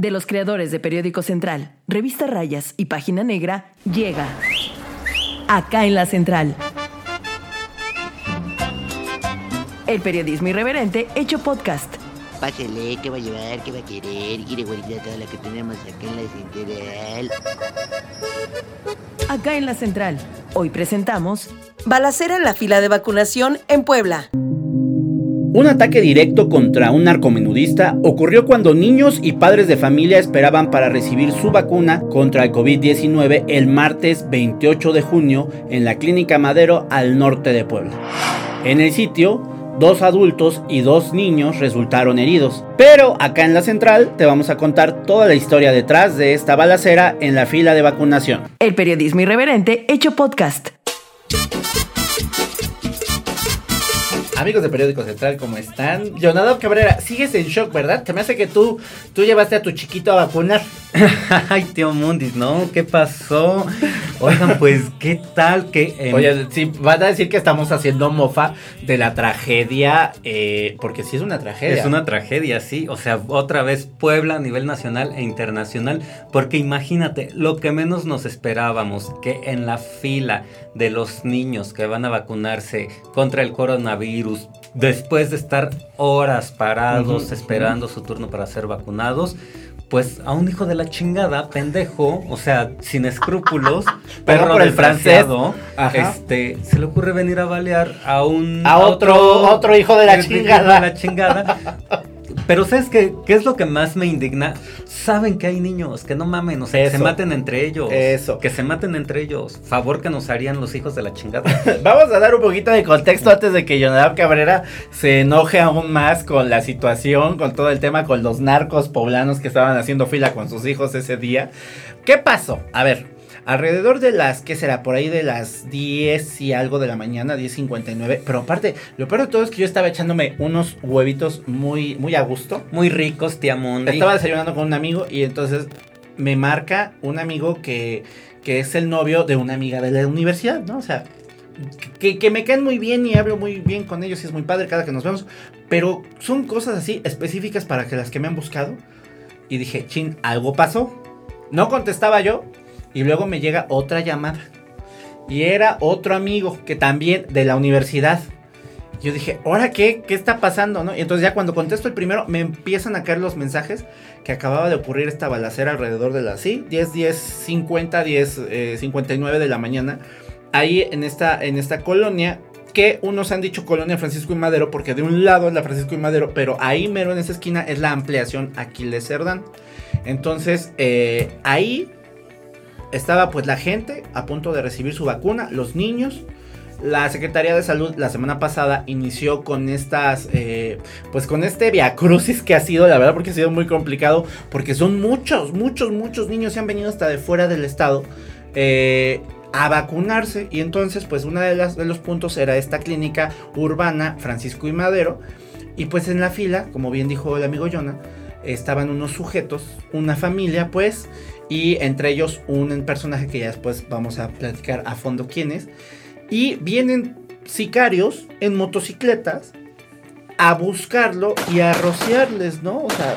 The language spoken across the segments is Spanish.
de los creadores de Periódico Central, Revista Rayas y Página Negra, llega acá en la Central. El periodismo irreverente hecho podcast. Pásele, ¿qué va a llevar? ¿Qué va a querer? Quiere guardar toda la que tenemos acá en la central. Acá en la Central. Hoy presentamos Balacera en la fila de vacunación en Puebla. Un ataque directo contra un narcomenudista ocurrió cuando niños y padres de familia esperaban para recibir su vacuna contra el COVID-19 el martes 28 de junio en la Clínica Madero al norte de Puebla. En el sitio, dos adultos y dos niños resultaron heridos. Pero acá en la central te vamos a contar toda la historia detrás de esta balacera en la fila de vacunación. El periodismo irreverente hecho podcast. Amigos de Periódico Central, ¿cómo están? Jonado Cabrera, sigues en shock, ¿verdad? Te me hace que tú, tú llevaste a tu chiquito a vacunar. Ay, tío Mundis, ¿no? ¿Qué pasó? Oigan, pues, ¿qué tal que... eh, Oye, sí, van a decir que estamos haciendo mofa de la tragedia, eh, porque sí es una tragedia. Es una tragedia, sí. O sea, otra vez Puebla a nivel nacional e internacional. Porque imagínate, lo que menos nos esperábamos, que en la fila de los niños que van a vacunarse contra el coronavirus, después de estar horas parados esperando su turno para ser vacunados, pues a un hijo de la chingada, pendejo, o sea, sin escrúpulos, perro por el francés. este, se le ocurre venir a balear a un A otro- otro hijo de la chingada. de la chingada. Pero ¿sabes qué? ¿Qué es lo que más me indigna? Saben que hay niños, que no mamen, o sea, que se maten entre ellos. Eso. Que se maten entre ellos. Favor que nos harían los hijos de la chingada. Vamos a dar un poquito de contexto antes de que Jonadab Cabrera se enoje aún más con la situación, con todo el tema, con los narcos poblanos que estaban haciendo fila con sus hijos ese día. ¿Qué pasó? A ver, alrededor de las, ¿qué será? Por ahí de las 10 y algo de la mañana, 10.59. Pero aparte, lo peor de todo es que yo estaba echándome unos huevitos muy, muy a gusto. Muy ricos, tía Mundi. Estaba desayunando con un amigo y entonces me marca un amigo que, que es el novio de una amiga de la universidad, ¿no? O sea, que, que me caen muy bien y hablo muy bien con ellos y es muy padre cada que nos vemos. Pero son cosas así específicas para que las que me han buscado. Y dije, chin, algo pasó. No contestaba yo. Y luego me llega otra llamada. Y era otro amigo que también de la universidad. Yo dije, ¿ahora qué? ¿Qué está pasando? ¿no? Y entonces ya cuando contesto el primero, me empiezan a caer los mensajes que acababa de ocurrir esta balacera alrededor de las, sí, 10, 10, 50, 10, eh, 59 de la mañana. Ahí en esta, en esta colonia, que unos han dicho colonia Francisco y Madero, porque de un lado es la Francisco y Madero, pero ahí mero en esa esquina es la ampliación Aquiles Cerdán. Entonces, eh, ahí estaba pues la gente a punto de recibir su vacuna, los niños. La Secretaría de Salud la semana pasada inició con estas, eh, pues con este viacrucis que ha sido, la verdad, porque ha sido muy complicado, porque son muchos, muchos, muchos niños se han venido hasta de fuera del estado eh, a vacunarse. Y entonces, pues uno de, las, de los puntos era esta clínica urbana Francisco y Madero. Y pues en la fila, como bien dijo el amigo Jonah, estaban unos sujetos, una familia, pues, y entre ellos un personaje que ya después vamos a platicar a fondo quién es. Y vienen sicarios en motocicletas a buscarlo y a rociarles, ¿no? O sea,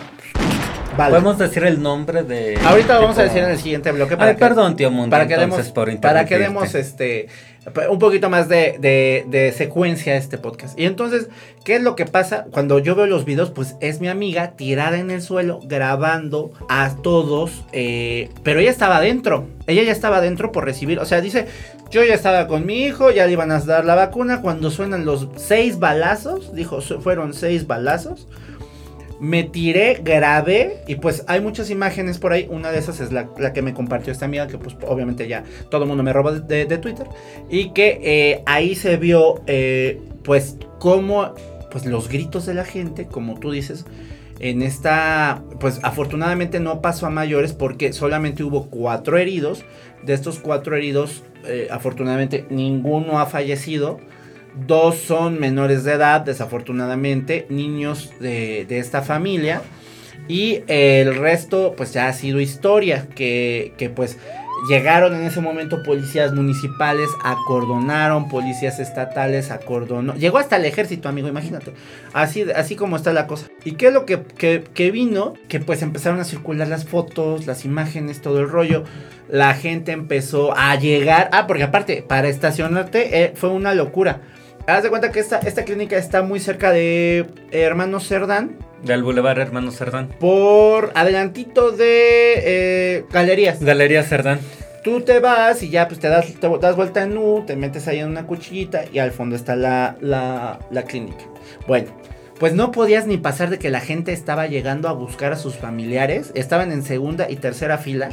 vale. Podemos decir el nombre de. Ahorita lo vamos a decir en el siguiente bloque. Ay, que- perdón, tío Mundi. para que demos, por para que demos este un poquito más de, de- de secuencia a este podcast. Y entonces, ¿qué es lo que pasa? Cuando yo veo los videos, pues es mi amiga tirada en el suelo grabando a todos, eh, pero ella estaba adentro. Ella ya estaba adentro por recibir, o sea, dice, yo ya estaba con mi hijo, ya le iban a dar la vacuna, cuando suenan los seis balazos, dijo, fueron seis balazos. Me tiré, grabé y pues hay muchas imágenes por ahí. Una de esas es la, que me compartió esta amiga que pues obviamente ya todo el mundo me roba de, de Twitter. Y que eh, ahí se vio eh, pues cómo pues los gritos de la gente, como tú dices. En esta, pues afortunadamente no pasó a mayores porque solamente hubo cuatro heridos. De estos cuatro heridos, eh, afortunadamente ninguno ha fallecido. Dos son menores de edad, desafortunadamente, niños de, de esta familia. Y el resto, pues ya ha sido historia. Que, que, pues Llegaron en ese momento policías municipales, acordonaron, policías estatales, acordonó. Llegó hasta el ejército, amigo, imagínate. Así, así como está la cosa. ¿Y qué es lo que, que- que vino? Que pues empezaron a circular las fotos, las imágenes, todo el rollo. La gente empezó a llegar. Ah, porque aparte, para estacionarte eh, fue una locura. Haz de cuenta que esta, esta clínica está muy cerca de Hermanos Cerdán. Del Boulevard Hermano Cerdán. Por adelantito de eh, galerías. Galería Cerdán. Tú te vas y ya pues te das, te das vuelta en U, te metes ahí en una cuchillita y al fondo está la, la, la clínica. Bueno, pues no podías ni pasar de que la gente estaba llegando a buscar a sus familiares. Estaban en segunda y tercera fila.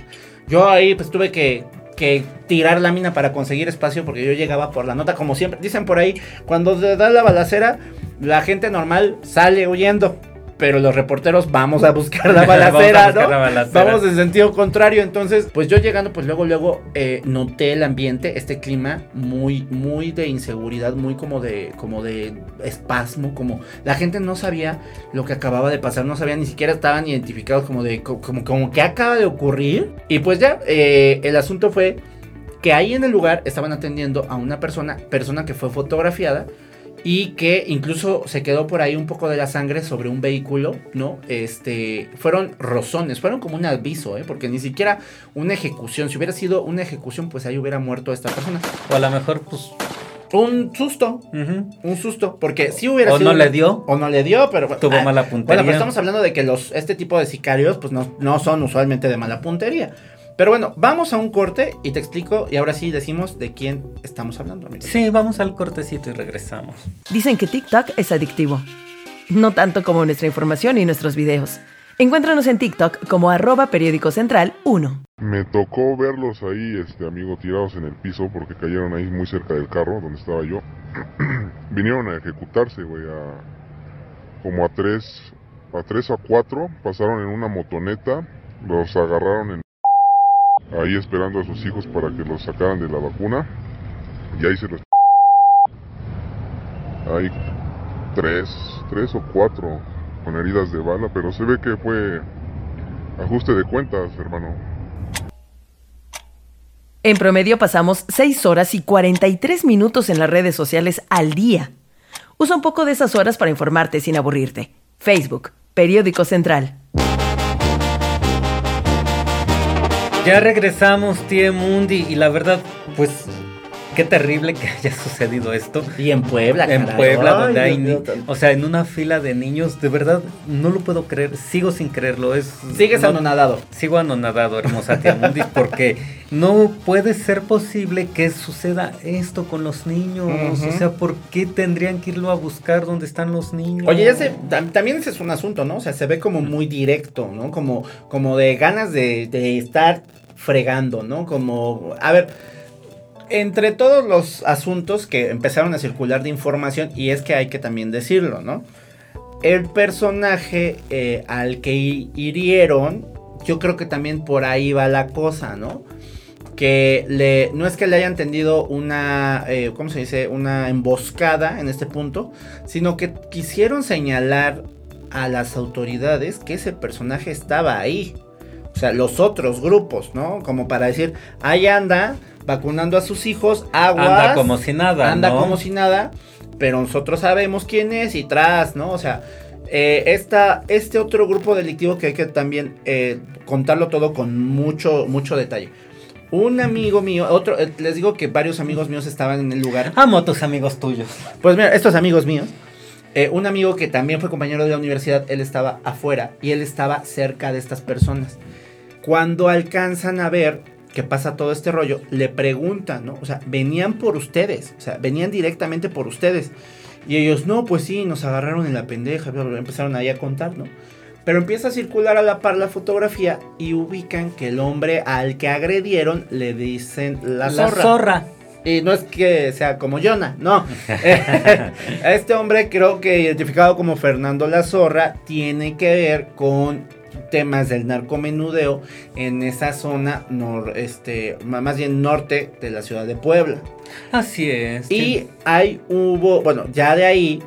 Yo ahí pues tuve que, que tirar la mina para conseguir espacio porque yo llegaba por la nota como siempre. Dicen por ahí, cuando se da la balacera, la gente normal sale huyendo. Pero los reporteros vamos a buscar la Vamos a balacera, buscar ¿no? la balacera. Vamos en sentido contrario. Entonces, pues yo llegando, pues luego, luego eh, noté el ambiente, este clima muy, muy de inseguridad, muy como de, como de espasmo, como la gente no sabía lo que acababa de pasar, no sabía ni siquiera estaban identificados como de, co- como, como que acaba de ocurrir. Y pues ya, eh, el asunto fue que ahí en el lugar estaban atendiendo a una persona, persona que fue fotografiada y que incluso se quedó por ahí un poco de la sangre sobre un vehículo, ¿no? Este, fueron rozones, fueron como un aviso, ¿eh? Porque ni siquiera una ejecución, si hubiera sido una ejecución, pues ahí hubiera muerto esta persona. O a lo mejor, pues. Un susto, un susto, porque si hubiera O sido no una- le dio. o no le dio, pero Tuvo ah, mala Bueno, puntería. pero estamos hablando de que los este tipo de sicarios pues no, no son usualmente de mala puntería. Pero bueno, vamos a un corte y te explico y ahora sí decimos de quién estamos hablando, amigo. Sí, vamos al cortecito y regresamos. Dicen que TikTok es adictivo. No tanto como nuestra información y nuestros videos. Encuéntranos en TikTok como arroba periódico central 1. Me tocó verlos ahí, este amigo, tirados en el piso porque cayeron ahí muy cerca del carro donde estaba yo. Vinieron a ejecutarse, güey, a como a tres, a tres a cuatro, pasaron en una motoneta, los agarraron en ahí esperando a sus hijos para que los sacaran de la vacuna y ahí se los hay tres, tres o cuatro con heridas de bala, pero se ve que fue ajuste de cuentas, hermano. En promedio pasamos 6 horas y 43 minutos en las redes sociales al día. Usa un poco de esas horas para informarte sin aburrirte. Facebook, Periódico Central. Ya regresamos, Tie Mundi, y la verdad, pues, qué terrible que haya sucedido esto. Y en Puebla, En caray. Puebla, Ay, donde hay, Dios mío. o sea, en una fila de niños, de verdad, no lo puedo creer, sigo sin creerlo, es... Sigues no- anonadado. Sigo anonadado, hermosa tía Mundi, porque no puede ser posible que suceda esto con los niños. O sea, ¿por qué tendrían que irlo a buscar donde están los niños? Oye, ya se, tam- también ese es un asunto, ¿no? O sea, se ve como muy directo, ¿no? Como, como de ganas de, de estar fregando, ¿no? Como, a ver, entre todos los asuntos que empezaron a circular de información, y es que hay que también decirlo, ¿no? El personaje eh, al que hi- hirieron, yo creo que también por ahí va la cosa, ¿no? que le, no es que le hayan tendido una, eh, ¿cómo se dice? Una emboscada en este punto, sino que quisieron señalar a las autoridades que ese personaje estaba ahí. O sea, los otros grupos, ¿no? Como para decir, ahí anda vacunando a sus hijos, aguas. Anda como si nada, Anda ¿no? como si nada, pero nosotros sabemos quién es y tras, ¿no? O sea, eh, esta, este otro grupo delictivo que hay que también eh, contarlo todo con mucho, mucho detalle. Un amigo mío, otro, eh, les digo que varios amigos míos estaban en el lugar. Amo a tus amigos tuyos. Pues mira, estos amigos míos, un amigo que también fue compañero de la universidad, él estaba afuera y él estaba cerca de estas personas. Cuando alcanzan a ver que pasa todo este rollo, le preguntan, ¿no? O sea, venían por ustedes, o sea, venían directamente por ustedes. Y ellos, no, pues sí, nos agarraron en la pendeja, bla, bla, bla, empezaron ahí a contar, ¿no? Pero empieza a circular a la par la fotografía y ubican que el hombre al que agredieron le dicen la, La zorra. zorra. Y no es que sea como Jonah, no. a este hombre creo que identificado como Fernando la Zorra tiene que ver con temas del narcomenudeo en esa zona nor, este, más bien norte de la ciudad de Puebla. Así es. Y ahí hubo, bueno, ya de ahí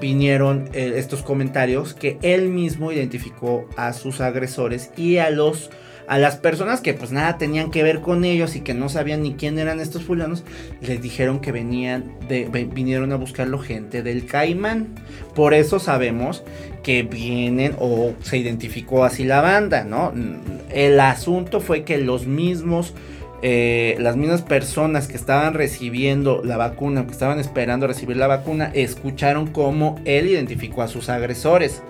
vinieron eh, estos comentarios que él mismo identificó a sus agresores y a los a las personas que pues nada tenían que ver con ellos y que no sabían ni quién eran estos fulanos, les dijeron que venían de, vinieron a buscarlo gente del Caimán. Por eso sabemos que vienen o se identificó así la banda, ¿no? El asunto fue que los mismos eh, las mismas personas que estaban recibiendo la vacuna, que estaban esperando recibir la vacuna, escucharon cómo él identificó a sus agresores.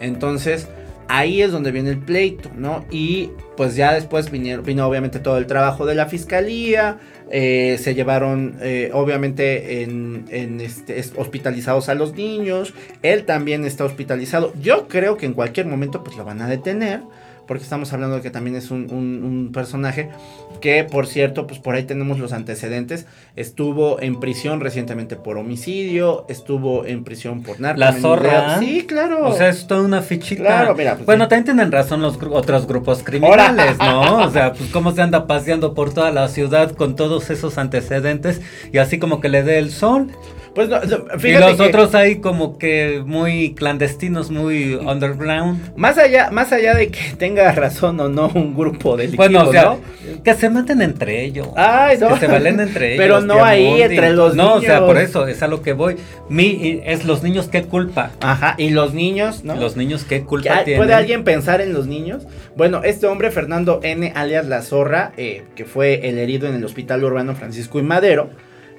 Entonces, ahí es donde viene el pleito, ¿no? Y pues ya después vino obviamente todo el trabajo de la fiscalía, eh, se llevaron eh, obviamente en, en, este, es- hospitalizados a los niños, él también está hospitalizado, yo creo que en cualquier momento pues lo van a detener, porque estamos hablando de que también es un, un- un personaje que por cierto, pues por ahí tenemos los antecedentes, estuvo en prisión recientemente por homicidio, estuvo en prisión por La narcomenudeo. zorra. Sí, claro. O sea, es toda una fichita. Claro, mira, pues, bueno, sí. también tienen razón los gru- otros grupos criminales, ¿no? O sea, pues cómo se anda paseando por toda la ciudad con todos esos antecedentes y así como que le dé el sol. Pues no, no, y fíjate los que otros ahí como que muy clandestinos, muy underground. más allá, más allá de que tenga razón o no un grupo delictivo, Bueno, o sea, ¿no? que se maten entre ellos. Ay, no. Que se valen entre ellos. Pero no ahí, Mundi. entre los No, o sea, niños. por eso, es a lo que voy. Mi, es los niños, ¿qué culpa? Ajá, y los niños, ¿no? Los niños, ¿qué culpa ¿Ya- tienen? ¿Puede alguien pensar en los niños? Bueno, este hombre, Fernando N. alias La Zorra, eh, que fue el herido en el hospital urbano Francisco y Madero,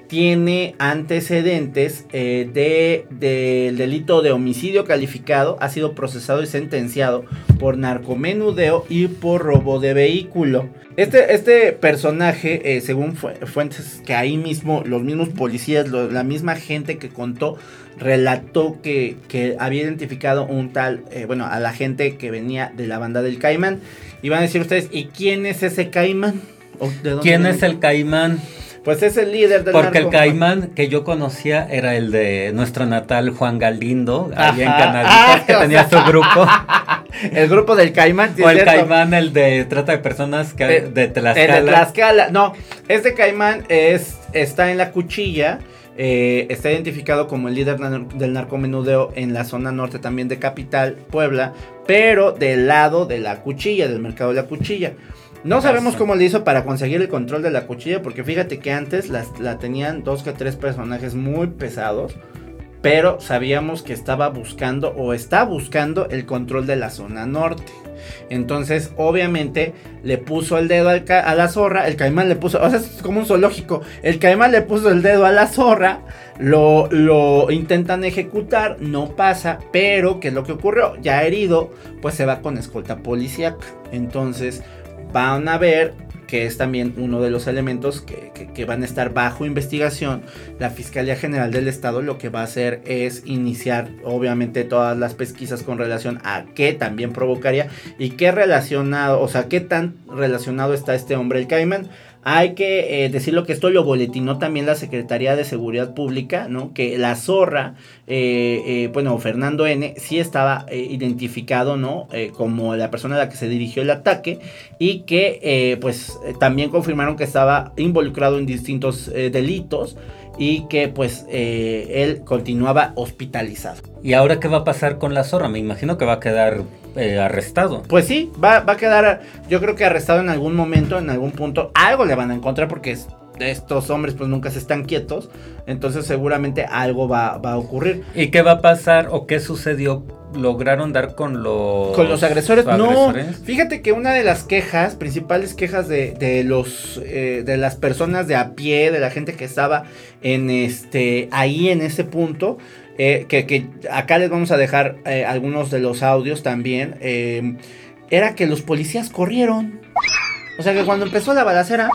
tiene antecedentes eh, de, del delito de homicidio calificado, ha sido procesado y sentenciado por narcomenudeo y por robo de vehículo. Este, este personaje, eh, según fu- fuentes que ahí mismo, los mismos policías, lo- la misma gente que contó, relató que, que había identificado un tal, eh, bueno, a la gente que venía de la banda del Caimán. Y van a decir ustedes, ¿y quién es ese Caimán? ¿O de dónde ¿Quién viene? es el caimán? Pues es el líder del Porque el caimán que yo conocía era el de nuestro natal Juan Galindo, ahí en Ah, que o tenía sea, su grupo. El grupo del Caimán. sí o el cierto. caimán, el de trata de personas que, Eh, de El Tlaxcala. de Tlaxcala. No, este Caimán es, está en la cuchilla. eh, está identificado como el líder del narcomenudeo en la zona norte también de Capital, Puebla, pero del lado de la cuchilla, del mercado de la cuchilla. No sabemos cómo le hizo para conseguir el control de la cuchilla, porque fíjate que antes las- la tenían dos que tres personajes muy pesados, pero sabíamos que estaba buscando o está buscando el control de la zona norte. Entonces, obviamente, le puso el dedo al a la zorra. El caimán le puso, o sea, es como un zoológico. El caimán le puso el dedo a la zorra. Lo, lo intentan ejecutar, no pasa. Pero, ¿qué es lo que ocurrió? Ya herido, pues se va con escolta policíaca. Entonces, van a ver que es también uno de los elementos que, que- van a estar bajo investigación. La Fiscalía General del Estado lo que va a hacer es iniciar obviamente todas las pesquisas con relación a qué también provocaría y qué relacionado, o sea, qué tan relacionado está este hombre, el Caimán. Hay que eh, decirlo que esto lo boletinó también la Secretaría de Seguridad Pública, ¿no? Que la zorra, eh, eh, bueno, Fernando N, sí estaba eh, identificado, ¿no? Eh, como la persona a la que se dirigió el ataque y que, pues, también confirmaron que estaba involucrado en distintos delitos y que, pues, él continuaba hospitalizado. ¿Y ahora qué va a pasar con la zorra? Me imagino que va a quedar eh, arrestado. Pues sí, va, va a quedar, yo creo que arrestado en algún momento, en algún punto. Algo le van a encontrar porque es- estos hombres pues nunca se están quietos. Entonces seguramente algo va, va a ocurrir. ¿Y qué va a pasar o qué sucedió? ¿Lograron dar con los, Con los agresores, no. Fíjate que una de las quejas, principales quejas de, de los eh, de las personas de a pie, de la gente que estaba en este ahí en ese punto, eh, que, acá les vamos a dejar eh, algunos de los audios también, eh, era que los policías corrieron. O sea que cuando empezó la balacera,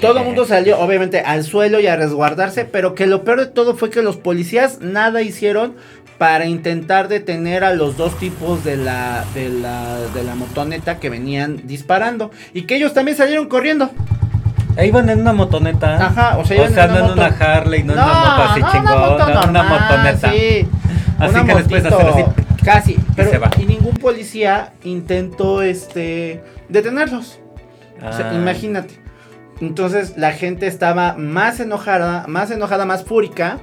todo el mundo salió, obviamente, al suelo y a resguardarse, pero que lo peor de todo fue que los policías nada hicieron para intentar detener a los dos tipos de la, de la, de la motoneta que venían disparando. Y que ellos también salieron corriendo. Ahí van en una motoneta. Ajá, o sea, o iban sea en una no en una. Harley, no, en una moto así no, chingona, una moto una motoneta. sí. Así Una que les puedes hacer motito, así. Casi, pero se va. y ningún policía intentó este detenerlos. O sea, Ah. imagínate. Entonces la gente estaba más enojada, más enojada, más fúrica,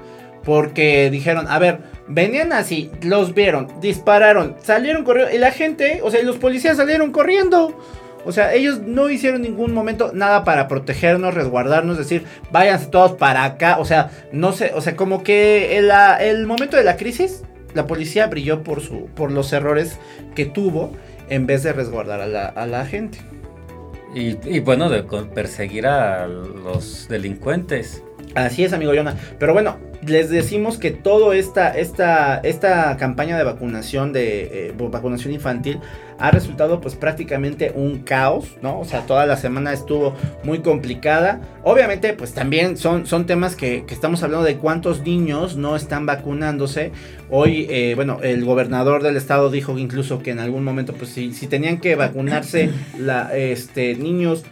porque dijeron, a ver, venían así, los vieron, dispararon, salieron corriendo, y la gente, o sea, y los policías salieron corriendo. O sea, ellos no hicieron ningún momento nada para protegernos, resguardarnos, decir, váyanse todos para acá. O sea, no sé, o sea, como que el, el momento de la crisis, la policía brilló por, su, por los errores que tuvo en vez de resguardar a la, a la gente. Y, y bueno, de perseguir a los delincuentes. Así es, amigo Yona. Pero bueno, les decimos que toda esta, esta, esta campaña de vacunación, de eh, vacunación infantil, ha resultado pues prácticamente un caos, ¿no? O sea, toda la semana estuvo muy complicada. Obviamente, pues también son, son temas que, que estamos hablando de cuántos niños no están vacunándose. Hoy, eh, bueno, el gobernador del estado dijo incluso que en algún momento, pues si, si tenían que vacunarse la, este, niños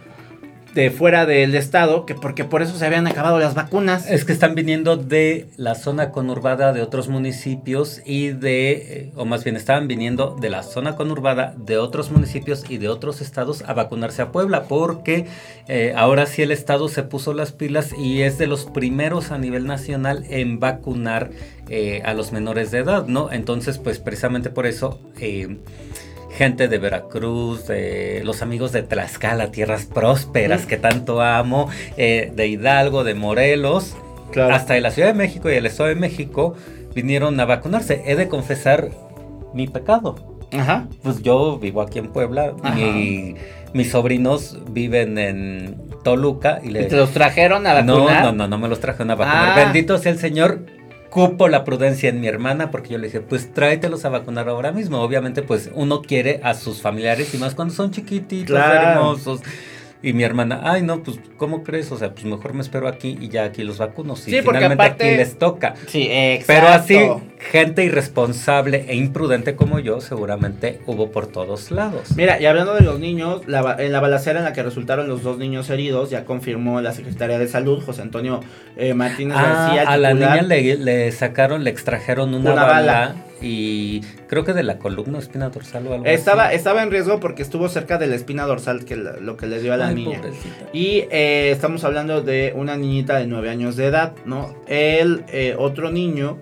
de fuera del estado, que porque por eso se habían acabado las vacunas. Es que están viniendo de la zona conurbada de otros municipios y de, eh, o más bien estaban viniendo de la zona conurbada de otros municipios y de otros estados a vacunarse a Puebla, porque eh, ahora sí el estado se puso las pilas y es de los primeros a nivel nacional en vacunar eh, a los menores de edad, ¿no? Entonces, pues precisamente por eso... gente de Veracruz, de los amigos de Tlaxcala, tierras prósperas que tanto amo, eh, de Hidalgo, de Morelos, Claro. hasta de la Ciudad de México y el Estado de México vinieron a vacunarse. He de confesar mi pecado. Ajá. Pues yo vivo aquí en Puebla, mi- mis sobrinos viven en Toluca y ¿Y le te los trajeron a no, vacunar? no, no, no me los trajeron a vacunar. Ah. Bendito sea el Señor. Cupo la prudencia en mi hermana porque yo le dije, pues tráetelos a vacunar ahora mismo. Obviamente, pues uno quiere a sus familiares y más cuando son chiquititos, Claro. hermosos. Y mi hermana, ay no, pues ¿cómo crees? O sea, pues mejor me espero aquí y ya aquí los vacuno. Si Sí, porque finalmente aparte- aquí les toca. Sí, exacto. Pero así, gente irresponsable e imprudente como yo, seguramente hubo por todos lados. Mira, y hablando de los niños, la en la balacera en la que resultaron los dos niños heridos, ya confirmó la Secretaría de Salud, José Antonio eh, Martínez Ah, García. a la niña le, le sacaron, le extrajeron una, Una bala, bala. Y creo que de la columna espina dorsal o algo Estaba, así. estaba en riesgo porque estuvo cerca de la espina dorsal, que la- lo que le dio a la Ay, niña. pobrecita. Y eh, estamos hablando de una niñita de 9 años de edad, ¿no? El eh, otro niño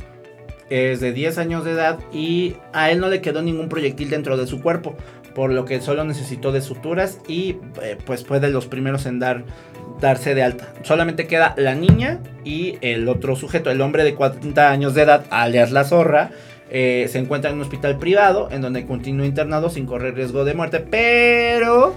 es de 10 años de edad y a él no le quedó ningún proyectil dentro de su cuerpo, por lo que solo necesitó de suturas y eh, pues fue de los primeros en dar darse de alta. Solamente queda la niña y el otro sujeto, el hombre de 40 años de edad, alias la zorra. Eh, se encuentra en un hospital privado en donde continúa internado sin correr riesgo de muerte, pero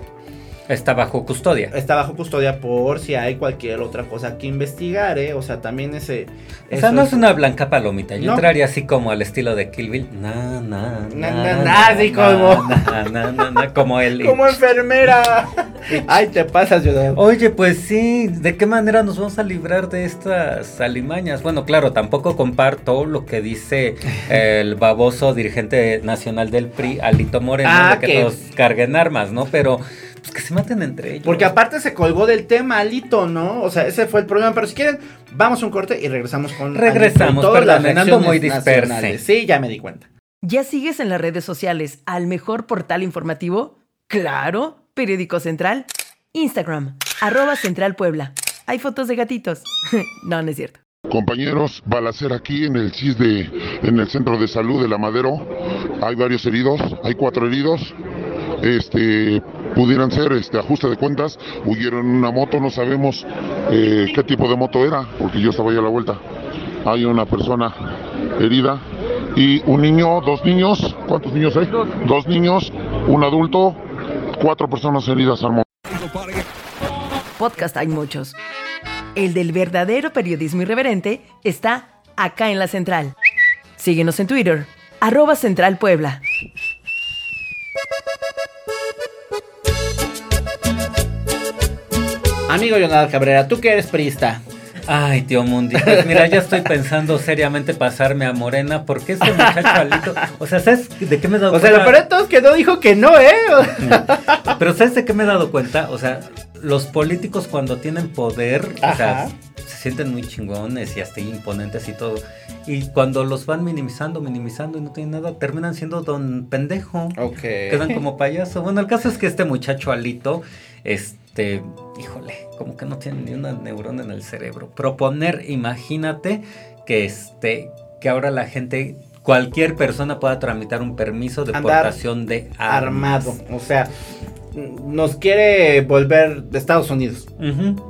Está bajo custodia. está bajo custodia por si hay cualquier otra cosa que investigar, ¿eh? O sea, también ese... O sea, no es una blanca palomita. Yo entraría así como al estilo de Kill Bill. Na, na, Na, na, na, na, na, así como- na, na, na, como él. Como enfermera. Ay, te pasas, yo. Oye, pues sí, ¿de qué manera nos vamos a librar de estas alimañas? Bueno, claro, tampoco comparto lo que dice el baboso dirigente nacional del PRI, Alito Moreno, Ah, de que, que- todos carguen armas, ¿no? Pero pues que se maten entre ellos. Porque aparte se colgó del tema Alito, ¿no? O sea, ese fue el problema. Pero si quieren, vamos a un corte y regresamos con. Regresamos, Alito y todas las perdón, muy disperse. nacionales. Sí, ya me di cuenta. ¿Ya sigues en las redes sociales al mejor portal informativo? Claro, Periódico Central. Instagram, arroba Central Puebla. Hay fotos de gatitos. no, no es cierto. Compañeros, balacera aquí en el CIS de, en el centro de salud de La Madero. Hay varios heridos, hay cuatro heridos. Este, pudieran ser este ajuste de cuentas. Huyeron en una moto, no sabemos eh, qué tipo de moto era, porque yo estaba ahí a la vuelta. Hay una persona herida y un niño, dos niños. ¿Cuántos niños hay? Dos niños, un adulto, cuatro personas heridas al momento. Podcast hay muchos. El del verdadero periodismo irreverente está acá en la Central. Síguenos en Twitter, arroba Central Puebla. Amigo Leonardo Cabrera, tú que eres priista. Ay, tío Mundi, pues mira, ya estoy pensando seriamente pasarme a Morena, porque ese muchacho Alito, o sea, ¿sabes de qué me he dado O sea, lo cuenta? peor de todo es que no dijo que no, ¿eh? Pero ¿sabes de qué me he dado cuenta? O sea, los políticos cuando tienen poder, o sea, se sienten muy chingones y hasta imponentes y todo. Y cuando los van minimizando, minimizando y no tienen nada, terminan siendo don pendejo. Ok. Quedan como payaso. Bueno, el caso es que este muchacho Alito, este, híjole, como que no tiene ni una neurona en el cerebro. Proponer, imagínate que este, que ahora la gente, cualquier persona pueda tramitar un permiso de Andar portación de armas. Armado. O sea, nos quiere volver de Estados Unidos. Ujú.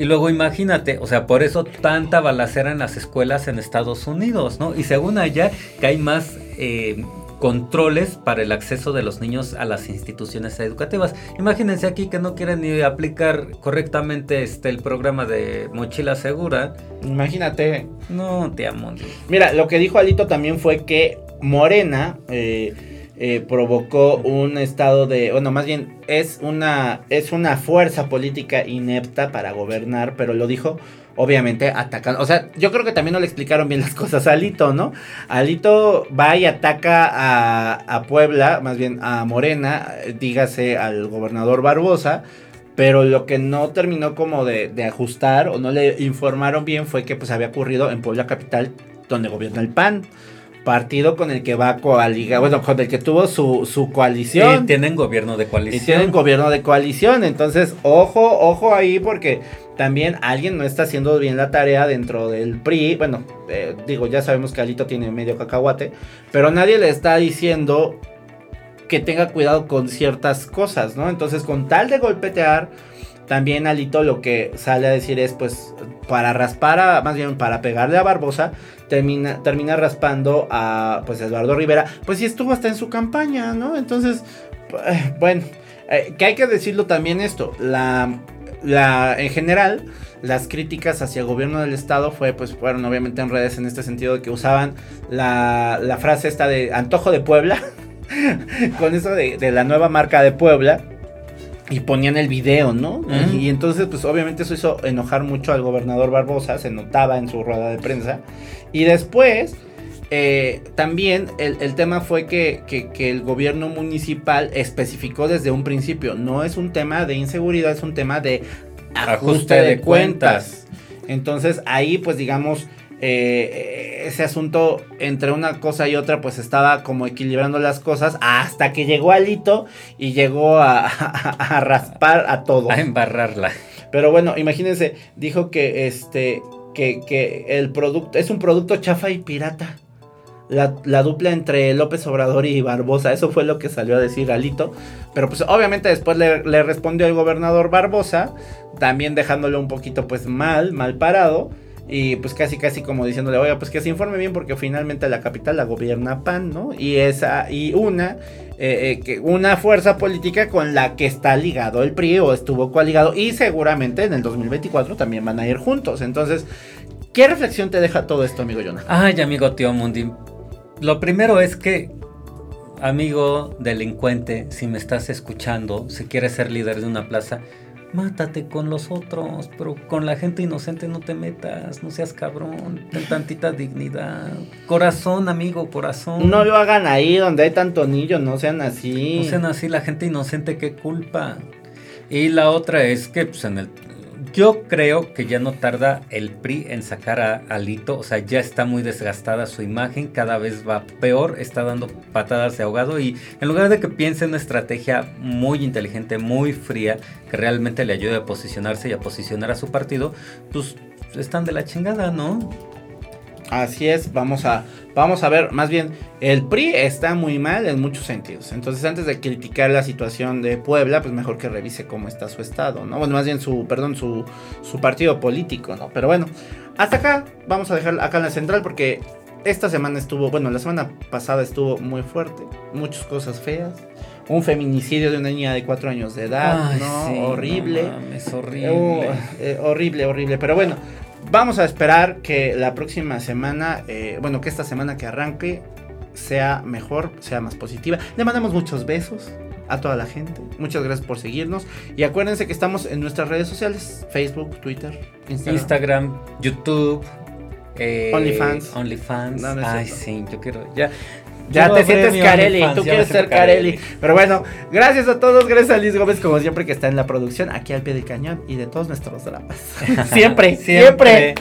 Y luego imagínate, o sea, por eso tanta balacera en las escuelas en Estados Unidos, ¿no? Y según allá, que hay más eh, controles para el acceso de los niños a las instituciones educativas. Imagínense aquí que no quieren ni aplicar correctamente este el programa de mochila segura. Imagínate. No, te amo. Mira, lo que dijo Alito también fue que Morena eh, eh, provocó un estado de, bueno, más bien es una es una fuerza política inepta para gobernar, pero lo dijo obviamente atacando, o sea, yo creo que también no le explicaron bien las cosas a Alito, ¿no? Alito va y ataca a, Puebla, más bien a Morena, dígase al gobernador Barbosa, pero lo que no terminó como de, de ajustar o no le informaron bien fue que pues había ocurrido en Puebla Capital, donde gobierna el PAN. Partido con el que va a coaligar, bueno, con el que tuvo su, su coalición. Y tienen gobierno de Y coalición. tienen gobierno de coalición. Entonces, ojo, ojo ahí, porque también alguien no está haciendo bien la tarea dentro del PRI. Bueno, eh, digo, ya sabemos que Alito tiene medio cacahuate, pero nadie le está diciendo que tenga cuidado con ciertas cosas, ¿no? Entonces, con tal de golpetear, también Alito lo que sale a decir es, pues, para raspar, a, más bien para pegarle a Barbosa, termina, termina raspando a, pues, Eduardo Rivera. Pues sí estuvo hasta en su campaña, ¿no? Entonces, eh, bueno, eh, que hay que decirlo también esto, la, la, en general, las críticas hacia el gobierno del estado fue, pues, fueron obviamente en redes en este sentido de que usaban la, la frase esta de antojo de Puebla, con eso de, de la nueva marca de Puebla. Y ponían el video, ¿no? Y entonces, pues obviamente eso hizo enojar mucho al gobernador Barbosa, se notaba en su rueda de prensa. Y después, eh, también el, el tema fue que, que- que el gobierno municipal especificó desde un principio, no es un tema de inseguridad, es un tema de ajuste, Ajuste de, de cuentas. Entonces ahí pues digamos eh, ese asunto entre una cosa y otra pues estaba como equilibrando las cosas hasta que llegó Alito y llegó a, a- a raspar a todo. A embarrarla. Pero bueno, imagínense, dijo que este que, que el producto es un producto chafa y pirata. La, la dupla entre López Obrador y Barbosa, eso fue lo que salió a decir Alito. Pero pues obviamente después le, le respondió el gobernador Barbosa, también dejándolo un poquito pues mal, mal parado. Y pues casi casi como diciéndole, oiga, pues que se informe bien porque finalmente la capital la gobierna PAN, ¿no? Y esa, y una, eh, eh, una fuerza política con la que está ligado el PRI o estuvo coaligado y seguramente en el 2024 también van a ir juntos. Entonces, ¿qué reflexión te deja todo esto, amigo Jonah? Ay, amigo tío Mundi. Lo primero es que, amigo delincuente, si me estás escuchando, si quieres ser líder de una plaza, mátate con los otros, pero con la gente inocente no te metas, no seas cabrón, ten tantita dignidad. Corazón, amigo, corazón. No lo hagan ahí donde hay tanto niño, no sean así. No sean así, la gente inocente, qué culpa. Y la otra es que, pues, en el. Yo creo que ya no tarda el PRI en sacar a Alito, o sea, ya está muy desgastada su imagen, cada vez va peor, está dando patadas de ahogado y en lugar de que piense en una estrategia muy inteligente, muy fría, que realmente le ayude a posicionarse y a posicionar a su partido, pues están de la chingada, ¿no? Así es, vamos a, vamos a ver, más bien, el PRI está muy mal en muchos sentidos. Entonces, antes de criticar la situación de Puebla, pues mejor que revise cómo está su estado, ¿no? Bueno, más bien su, perdón, su, su partido político, ¿no? Pero bueno, hasta acá, vamos a dejar acá en la central porque esta semana estuvo, bueno, la semana pasada estuvo muy fuerte, muchas cosas feas. Un feminicidio de una niña de cuatro años de edad, Ay, ¿no? sí, horrible. no mames, horrible. Uh, eh, horrible, horrible. Pero bueno, vamos a esperar que la próxima semana, eh, bueno, que esta semana que arranque sea mejor, sea más positiva. Le mandamos muchos besos a toda la gente. Muchas gracias por seguirnos. Y acuérdense que estamos en nuestras redes sociales: Facebook, Twitter, Instagram. Instagram, YouTube, eh, OnlyFans. OnlyFans. No, no es Ay, sí, yo quiero. Ya, Ya te sientes Carelli, tú quieres ser Carelli. Pero bueno, gracias a todos, gracias a Liz Gómez, como siempre, que está en la producción, aquí al pie del cañón y de todos nuestros dramas. siempre, siempre.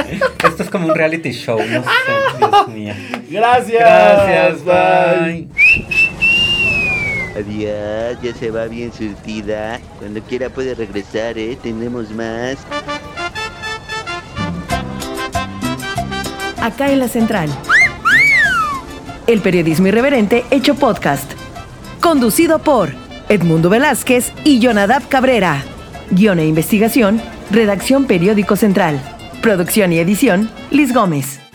Esto es como un reality show, no sé, Dios mío. Gracias. Gracias, bye. Adiós, ya se va bien surtida. Cuando quiera puede regresar, ¿eh? Tenemos más. Acá en la central. El periodismo irreverente hecho podcast. Conducido por Edmundo Velázquez y Jonadab Cabrera. Guión e investigación, redacción Periódico Central. Producción y edición, Liz Gómez.